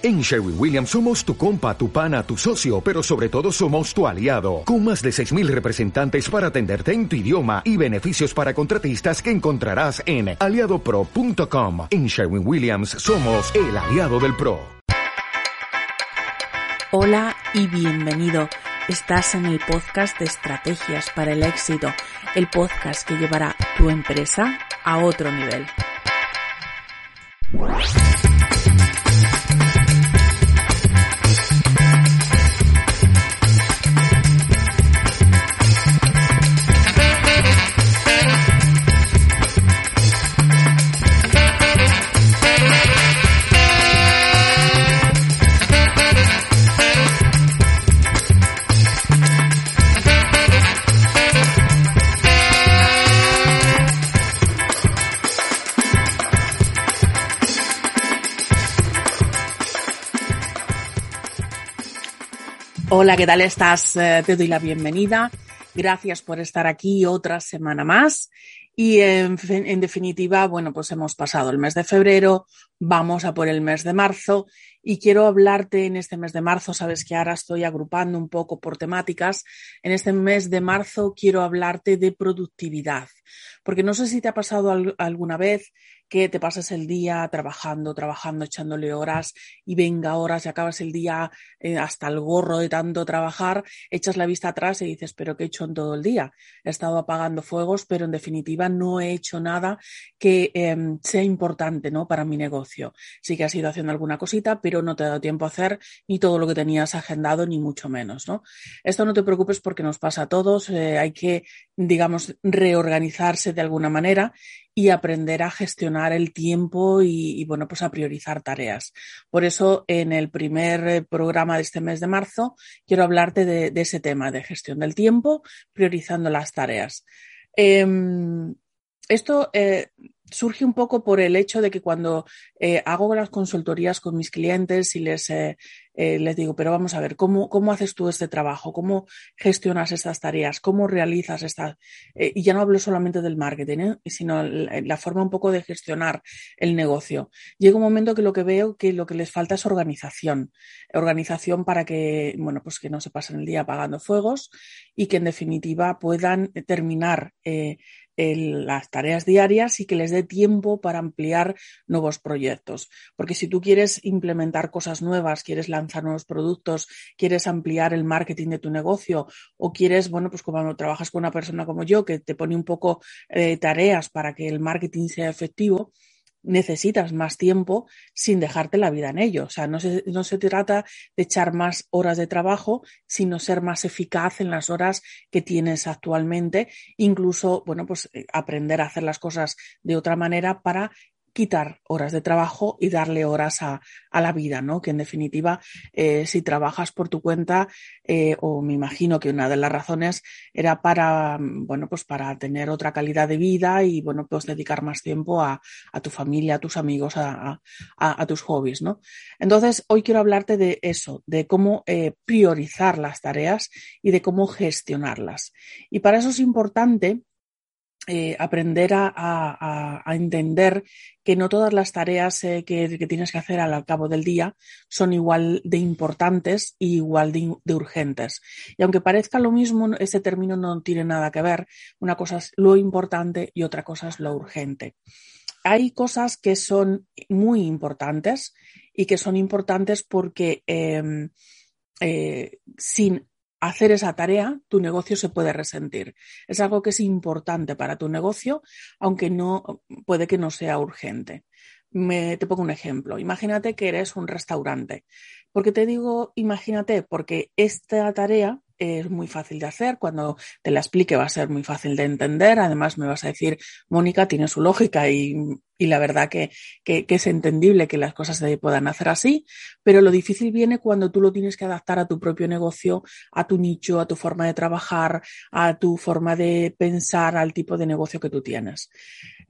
En Sherwin Williams somos tu compa, tu pana, tu socio, pero sobre todo somos tu aliado, con más de 6.000 representantes para atenderte en tu idioma y beneficios para contratistas que encontrarás en aliadopro.com. En Sherwin Williams somos el aliado del PRO. Hola y bienvenido. Estás en el podcast de Estrategias para el Éxito, el podcast que llevará tu empresa a otro nivel. Hola, ¿qué tal estás? Eh, te doy la bienvenida. Gracias por estar aquí otra semana más. Y en, en, definitiva, bueno, pues hemos pasado el mes de febrero, vamos a por el mes de marzo y quiero hablarte en este mes de marzo, sabes que ahora estoy agrupando un poco por temáticas, en este mes de marzo quiero hablarte de productividad, porque no sé si te ha pasado alguna vez que te pasas el día trabajando, trabajando, echándole horas y venga horas y acabas el día eh, hasta el gorro de tanto trabajar, echas la vista atrás y dices, pero ¿qué he hecho en todo el día? He estado apagando fuegos, pero en definitiva no he hecho nada que eh, sea importante ¿no? para mi negocio. Sí que has ido haciendo alguna cosita, pero no te ha dado tiempo a hacer ni todo lo que tenías agendado, ni mucho menos. ¿no? Esto no te preocupes porque nos pasa a todos, eh, hay que, digamos, reorganizarse de alguna manera y aprender a gestionar el tiempo y, bueno, pues a priorizar tareas. Por eso, en el primer eh, programa de este mes de marzo, quiero hablarte de, ese tema de gestión del tiempo, priorizando las tareas. Em, esto eh, surge un poco por el hecho de que cuando eh, hago las consultorías con mis clientes y les, eh, eh, les digo, pero vamos a ver, ¿cómo, ¿cómo haces tú este trabajo? ¿Cómo gestionas estas tareas? ¿Cómo realizas estas? y ya no hablo solamente del marketing, sino la, la, forma un poco de gestionar el negocio. Llega un momento que lo que veo que lo que les falta es organización. Organización para que, bueno, pues que no se pasen el día apagando fuegos y que en definitiva puedan terminar las tareas diarias y que les dé tiempo para ampliar nuevos proyectos. Porque si tú quieres implementar cosas nuevas, quieres lanzar nuevos productos, quieres ampliar el marketing de tu negocio o quieres, bueno, pues cuando trabajas con una persona como yo que te pone un poco eh, tareas para que el marketing sea efectivo, necesitas más tiempo sin dejarte la vida en ello. O sea, no se, no se trata de echar más horas de trabajo, sino ser más eficaz en las horas que tienes actualmente. Incluso, bueno, pues eh, aprender a hacer las cosas de otra manera para quitar horas de trabajo y darle horas a, a la vida, ¿no? Que en definitiva, eh, si trabajas por tu cuenta, eh, o me imagino que una de las razones era para, bueno, pues para tener otra calidad de vida y, bueno, pues dedicar más tiempo a, a tu familia, a tus amigos, a, a, tus hobbies, ¿no? Entonces, hoy quiero hablarte de eso, de cómo eh, priorizar las tareas y de cómo gestionarlas. Y para eso es importante eh, aprender a, entender que no todas las tareas eh, que, tienes que hacer al cabo del día son igual de importantes y igual de, urgentes. Y aunque parezca lo mismo, ese término no tiene nada que ver. Una cosa es lo importante y otra cosa es lo urgente. Hay cosas que son muy importantes y que son importantes porque eh, eh, sin hacer esa tarea, tu negocio se puede resentir. Es algo que es importante para tu negocio, aunque no puede que no sea urgente. Te pongo un ejemplo. Imagínate que eres un restaurante. ¿Por qué te digo imagínate? Porque esta tarea es muy fácil de hacer. Cuando te la explique va a ser muy fácil de entender. Además, me vas a decir, Mónica, tiene su lógica y, la verdad que, es entendible que las cosas se puedan hacer así. Pero lo difícil viene cuando tú lo tienes que adaptar a tu propio negocio, a tu nicho, a tu forma de trabajar, a tu forma de pensar, al tipo de negocio que tú tienes.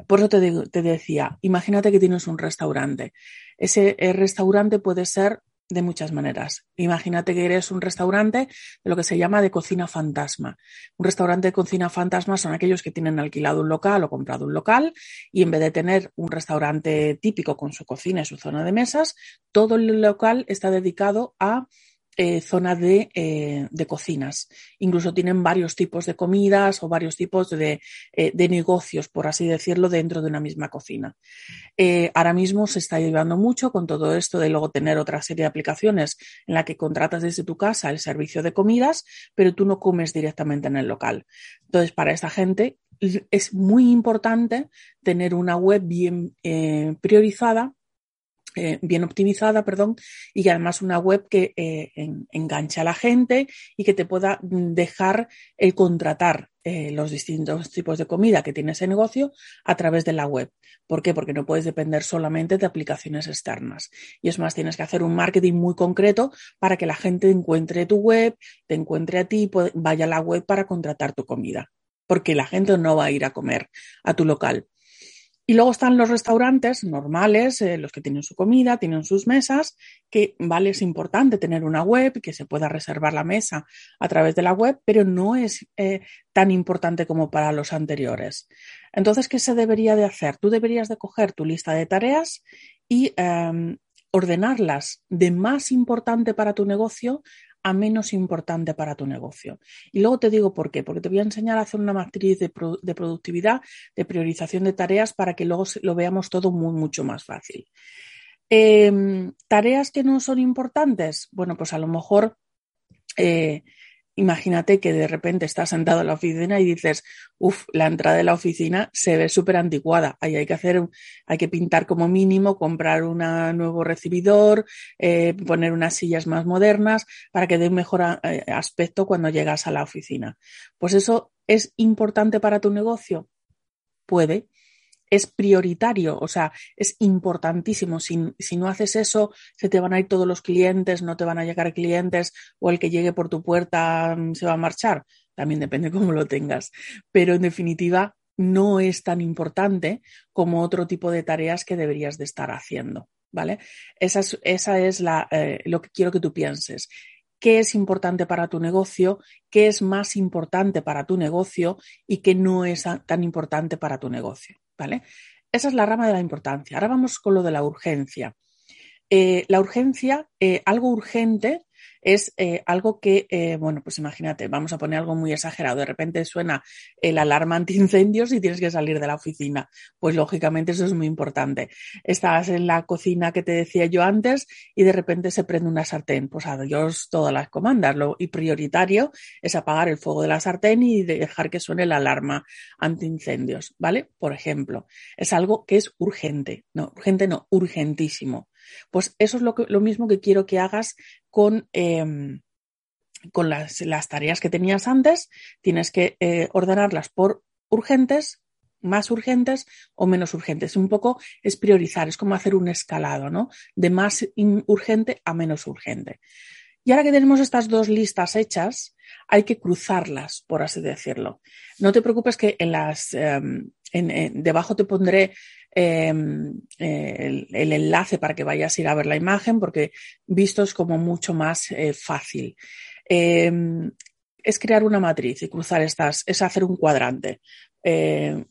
Por eso te, te decía, imagínate que tienes un restaurante. Ese restaurante puede ser de muchas maneras. Imagínate que eres un restaurante de lo que se llama de cocina fantasma. Un restaurante de cocina fantasma son aquellos que tienen alquilado un local o comprado un local y en vez de tener un restaurante típico con su cocina y su zona de mesas, todo el local está dedicado a eh, zona de, eh, de, cocinas. Incluso tienen varios tipos de comidas o varios tipos de, eh, de negocios, por así decirlo, dentro de una misma cocina. ahora mismo se está llevando mucho con todo esto de luego tener otra serie de aplicaciones en la que contratas desde tu casa el servicio de comidas, pero tú no comes directamente en el local. Entonces, para esta gente es muy importante tener una web bien priorizada eh, bien optimizada, perdón, y que además una web que eh, enganche a la gente y que te pueda dejar el contratar eh, los distintos tipos de comida que tiene ese negocio a través de la web. ¿Por qué? Porque no puedes depender solamente de aplicaciones externas. Y es más, tienes que hacer un marketing muy concreto para que la gente encuentre tu web, te encuentre a ti vaya a la web para contratar tu comida. Porque la gente no va a ir a comer a tu local y luego están los restaurantes normales, eh, los que tienen su comida, tienen sus mesas, que vale, es importante tener una web, que se pueda reservar la mesa a través de la web, pero no es eh, tan importante como para los anteriores. Entonces, ¿qué se debería de hacer? Tú deberías de coger tu lista de tareas y em, ordenarlas de más importante para tu negocio a menos importante para tu negocio. Y luego te digo por qué, porque te voy a enseñar a hacer una matriz de, productividad, de priorización de tareas para que luego lo veamos todo muy, mucho más fácil. Em, tareas que no son importantes, bueno, pues a lo mejor eh, imagínate que de repente estás sentado en la oficina y dices, uff, la entrada de la oficina se ve súper anticuada. Ahí hay que hacer, hay que pintar como mínimo, comprar un nuevo recibidor, eh, poner unas sillas más modernas para que dé un mejor eh, aspecto cuando llegas a la oficina. Pues eso es importante para tu negocio. Puede, es prioritario, o sea, es importantísimo. Si, no haces eso, se te van a ir todos los clientes, no te van a llegar clientes o el que llegue por tu puerta mm, se va a marchar. También depende cómo lo tengas. Pero en definitiva, no es tan importante como otro tipo de tareas que deberías de estar haciendo. ¿Vale? Esa es, esa es la, eh, lo que quiero que tú pienses qué es importante para tu negocio, qué es más importante para tu negocio y qué no es tan importante para tu negocio. ¿Vale? Esa es la rama de la importancia. Ahora vamos con lo de la urgencia. Eh, la urgencia, eh, algo urgente, es eh, algo que, bueno, pues imagínate, vamos a poner algo muy exagerado. De repente suena el alarma antiincendios y tienes que salir de la oficina. Pues lógicamente eso es muy importante. Estás en la cocina que te decía yo antes y de repente se prende una sartén. Pues adiós todas las comandas. Y prioritario es apagar el fuego de la sartén y dejar que suene la alarma antiincendios, ¿vale? Por ejemplo, es algo que es urgente. No, urgente no, urgentísimo. Pues eso es lo, lo mismo que quiero que hagas con, em, con las, tareas que tenías antes. Tienes que eh, ordenarlas por urgentes, más urgentes o menos urgentes. Un poco es priorizar, es como hacer un escalado, ¿no? De más urgente a menos urgente. Y ahora que tenemos estas dos listas hechas, hay que cruzarlas, por así decirlo. No te preocupes que en las, em, debajo te pondré Em, el, enlace para que vayas a ir a ver la imagen, porque visto es como mucho más eh, fácil. Em, es crear una matriz y cruzar estas, es hacer un cuadrante. Em,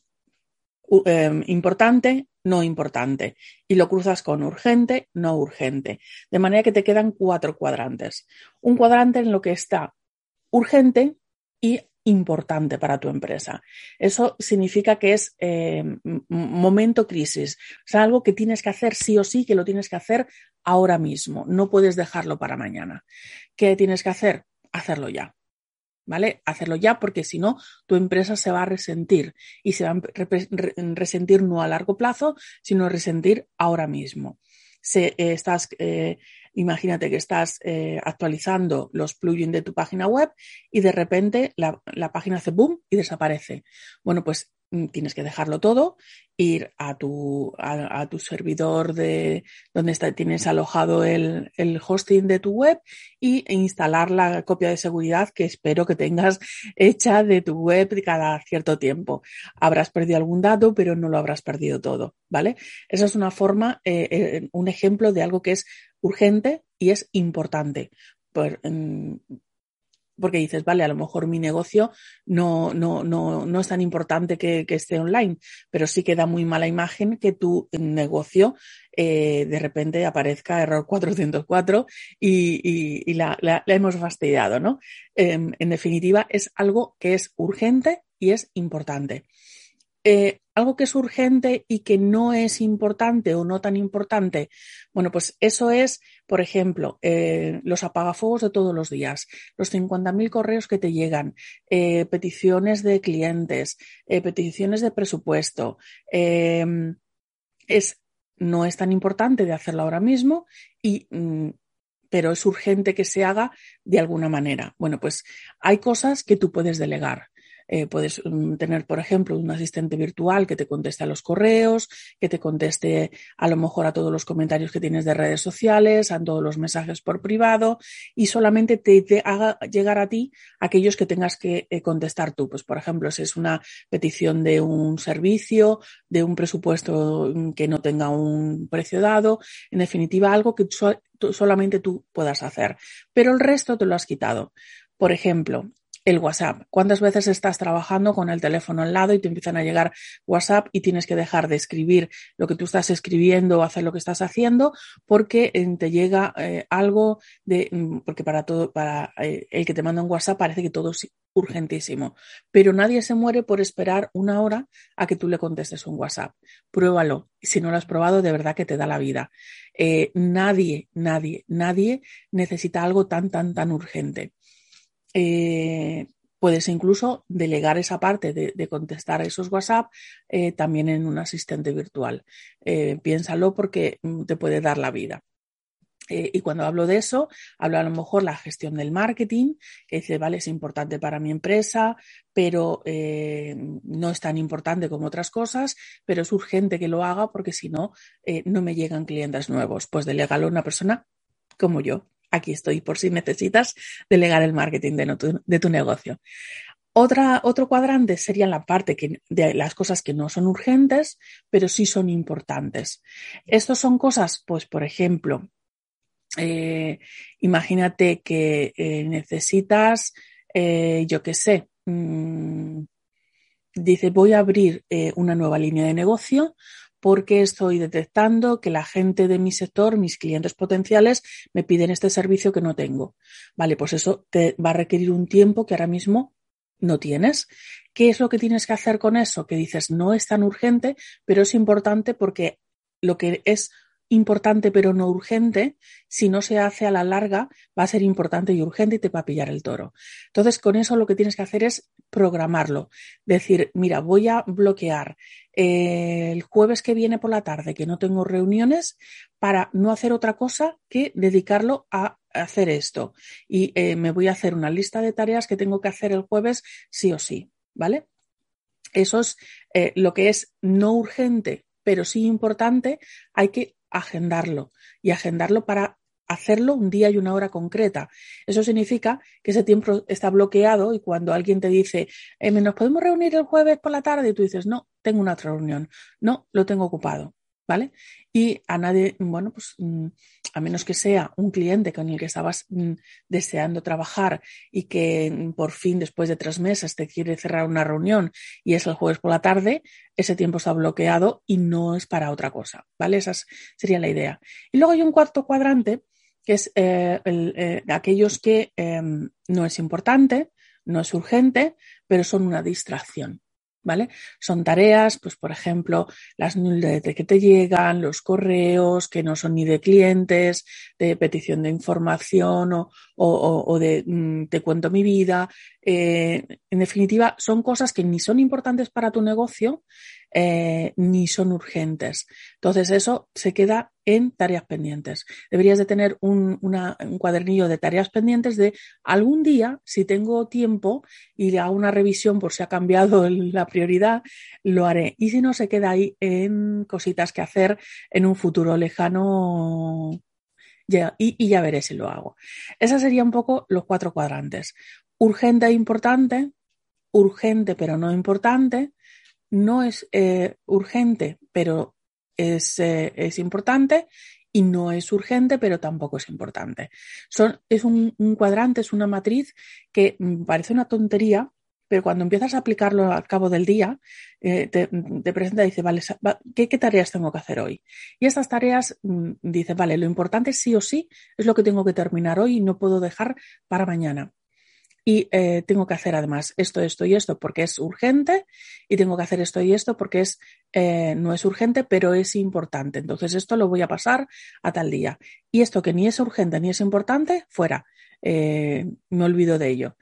importante, no importante. Y lo cruzas con urgente, no urgente. De manera que te quedan cuatro cuadrantes. Un cuadrante en lo que está urgente y importante para tu empresa. Eso significa que es eh, momento crisis, o sea, algo que tienes que hacer sí o sí, que lo tienes que hacer ahora mismo, no puedes dejarlo para mañana. ¿Qué tienes que hacer? Hacerlo ya. ¿Vale? Hacerlo ya porque si no, tu empresa se va a resentir y se va a resentir no a largo plazo, sino a resentir ahora mismo. Se, eh, estás eh, Imagínate que estás eh, actualizando los plugins de tu página web y de repente la, página hace boom y desaparece. Bueno, pues tienes que dejarlo todo, ir a tu, a, tu servidor de donde está, tienes alojado el, el, hosting de tu web y instalar la copia de seguridad que espero que tengas hecha de tu web cada cierto tiempo. Habrás perdido algún dato, pero no lo habrás perdido todo, ¿vale? Esa es una forma, eh, eh, un ejemplo de algo que es urgente y es importante. Por, porque dices, vale, a lo mejor mi negocio no, no, no, no es tan importante que, que, esté online, pero sí que da muy mala imagen que tu negocio eh, de repente aparezca error 404 y, y, y la, la, hemos fastidiado, ¿no? Eh, en definitiva, es algo que es urgente y es importante. Eh, algo que es urgente y que no es importante o no tan importante, bueno, pues eso es, por ejemplo, eh, los apagafuegos de todos los días, los 50.000 correos que te llegan, eh, peticiones de clientes, peticiones de presupuesto. Em, es, no es tan importante de hacerlo ahora mismo y mm, pero es urgente que se haga de alguna manera. Bueno, pues hay cosas que tú puedes delegar. Eh, puedes mm, tener, por ejemplo, un asistente virtual que te conteste a los correos, que te conteste a lo mejor a todos los comentarios que tienes de redes sociales, a todos los mensajes por privado y solamente te, haga llegar a ti aquellos que tengas que eh, contestar tú. Pues, por ejemplo, si es una petición de un servicio, de un presupuesto mm, que no tenga un precio dado, en definitiva, algo que solamente tú puedas hacer. Pero el resto te lo has quitado. Por ejemplo, el WhatsApp. ¿Cuántas veces estás trabajando con el teléfono al lado y te empiezan a llegar WhatsApp y tienes que dejar de escribir lo que tú estás escribiendo o hacer lo que estás haciendo porque eh, te llega eh, algo de, mm, porque para todo, para eh, el que te manda un WhatsApp parece que todo es urgentísimo, pero nadie se muere por esperar una hora a que tú le contestes un WhatsApp. Pruébalo. Si no lo has probado, de verdad que te da la vida. nadie, nadie, nadie necesita algo tan, tan, tan urgente. Eh, puedes incluso delegar esa parte de, contestar a esos WhatsApp eh, también en un asistente virtual. Eh, piénsalo porque mm, te puede dar la vida. y cuando hablo de eso, hablo a lo mejor la gestión del marketing, que dice, vale, es importante para mi empresa, pero no es tan importante como otras cosas, pero es urgente que lo haga porque si no, no me llegan clientes nuevos. Pues delégalo a una persona como yo aquí estoy por si necesitas delegar el marketing de, tu, negocio. Otra, otro cuadrante sería la parte de las cosas que no son urgentes, pero sí son importantes. Estos son cosas, pues, por ejemplo, eh, imagínate que eh, necesitas, eh, yo qué sé, mm, dice, voy a abrir una nueva línea de negocio porque estoy detectando que la gente de mi sector, mis clientes potenciales, me piden este servicio que no tengo. Vale, pues eso te va a requerir un tiempo que ahora mismo no tienes. ¿Qué es lo que tienes que hacer con eso? Que dices, no es tan urgente, pero es importante porque lo que es importante pero no urgente, si no se hace a la larga, va a ser importante y urgente y te va a pillar el toro. Entonces, con eso lo que tienes que hacer es programarlo. Decir, mira, voy a bloquear eh, el jueves que viene por la tarde, que no tengo reuniones, para no hacer otra cosa que dedicarlo a hacer esto. Y eh, me voy a hacer una lista de tareas que tengo que hacer el jueves sí o sí, ¿vale? Eso es eh, lo que es no urgente, pero sí importante, hay que agendarlo y agendarlo para hacerlo un día y una hora concreta. Eso significa que ese tiempo está bloqueado y cuando alguien te dice, eh, ¿nos podemos reunir el jueves por la tarde? Y tú dices, no, tengo una otra reunión. No, lo tengo ocupado. ¿Vale? Y a nadie, bueno, pues mm, a menos que sea un cliente con el que estabas mm, deseando trabajar y que mm, por fin después de tres meses te quiere cerrar una reunión y es el jueves por la tarde, ese tiempo está bloqueado y no es para otra cosa, ¿vale? Esa sería la idea. Y luego hay un cuarto cuadrante que es eh, eh, aquellos que em, no es importante, no es urgente, pero son una distracción. ¿vale? Son tareas, pues por ejemplo, las newsletters que te llegan, los correos que no son ni de clientes, de petición de información o, de mm, te cuento mi vida. Eh, en definitiva, son cosas que ni son importantes para tu negocio, eh, ni son urgentes. Entonces eso se queda en tareas pendientes. Deberías de tener un, cuadernillo de tareas pendientes de algún día, si tengo tiempo y hago una revisión por si ha cambiado la prioridad, lo haré. Y si no, se queda ahí en cositas que hacer en un futuro lejano y, y, ya veré si lo hago. Esas serían un poco los cuatro cuadrantes. Urgente e importante, urgente pero no importante, no es eh, urgente pero es, eh, es, importante y no es urgente pero tampoco es importante. Son, es un, cuadrante, es una matriz que mm, parece una tontería, pero cuando empiezas a aplicarlo al cabo del día, eh, te, te, presenta y dice, vale, ¿qué, ¿qué, tareas tengo que hacer hoy? Y estas tareas, mm, dice, vale, lo importante sí o sí es lo que tengo que terminar hoy y no puedo dejar para mañana y eh, tengo que hacer además esto, esto y esto porque es urgente y tengo que hacer esto y esto porque es, eh, no es urgente, pero es importante. Entonces esto lo voy a pasar a tal día. Y esto que ni es urgente ni es importante, fuera. Eh, me olvido de ello.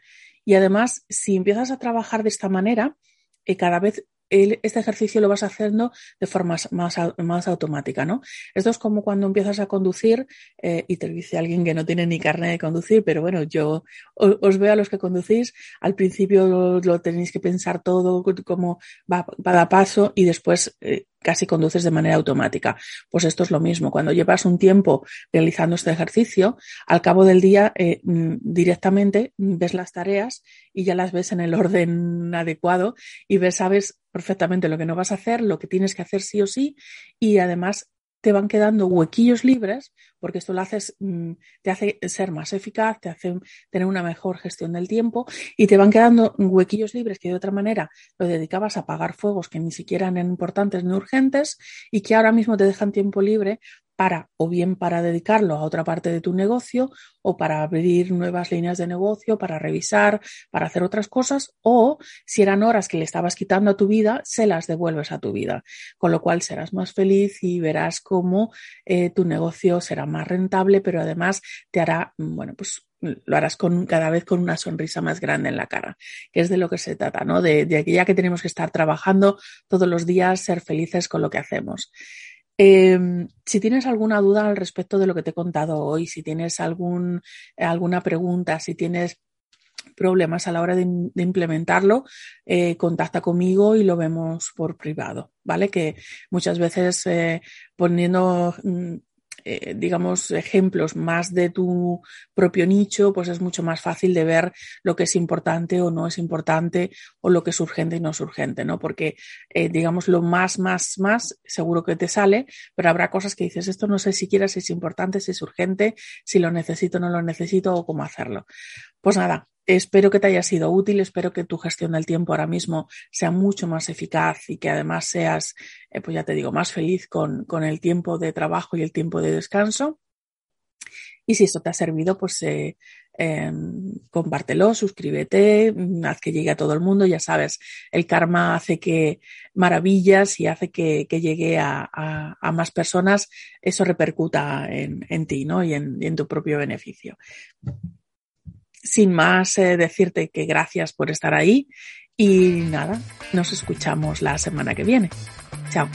Y además, si empiezas a trabajar de esta manera, cada vez este ejercicio lo vas haciendo de forma más, más automática, ¿no? Esto es como cuando empiezas a conducir eh, y te dice alguien que no tiene ni carne de conducir, pero bueno, yo os, veo a los que conducís, al principio lo, tenéis que pensar todo, como va cada paso y después eh, casi conduces de manera automática. Pues esto es lo mismo. Cuando llevas un tiempo realizando este ejercicio, al cabo del día eh, mm, directamente ves las tareas y ya las ves en el orden adecuado y ves, sabes perfectamente lo que no vas a hacer, lo que tienes que hacer sí o sí y además te van quedando huequillos libres, porque esto lo haces, mm, te hace ser más eficaz, te hace tener una mejor gestión del tiempo y te van quedando huequillos libres que de otra manera lo dedicabas a pagar fuegos que ni siquiera eran importantes ni urgentes y que ahora mismo te dejan tiempo libre para o bien para dedicarlo a otra parte de tu negocio o para abrir nuevas líneas de negocio, para revisar, para hacer otras cosas o si eran horas que le estabas quitando a tu vida, se las devuelves a tu vida, con lo cual serás más feliz y verás cómo eh, tu negocio será más rentable, pero además te hará, bueno, pues lo harás con, cada vez con una sonrisa más grande en la cara, que es de lo que se trata, ¿no? De, de aquella que tenemos que estar trabajando todos los días, ser felices con lo que hacemos. Eh, si tienes alguna duda al respecto de lo que te he contado hoy, si tienes algún, alguna pregunta, si tienes problemas a la hora de, implementarlo, eh, contacta conmigo y lo vemos por privado, ¿vale? Que muchas veces eh, poniendo mm, eh, digamos, ejemplos más de tu propio nicho, pues es mucho más fácil de ver lo que es importante o no es importante o lo que es urgente y no es urgente, ¿no? Porque, eh, digamos, lo más, más, más, seguro que te sale, pero habrá cosas que dices, esto no sé siquiera si es importante, si es urgente, si lo necesito o no lo necesito o cómo hacerlo. Pues nada, Espero que te haya sido útil, espero que tu gestión del tiempo ahora mismo sea mucho más eficaz y que además seas, eh, pues ya te digo, más feliz con, con, el tiempo de trabajo y el tiempo de descanso. Y si eso te ha servido, pues eh, eh, compártelo, suscríbete, mm, haz que llegue a todo el mundo. Ya sabes, el karma hace que maravillas y hace que, que llegue a, a, a, más personas, eso repercuta en, en ti ¿no? y, en, y en tu propio beneficio sin más, eh, decirte que gracias por estar ahí y nada, nos escuchamos la semana que viene. Chao.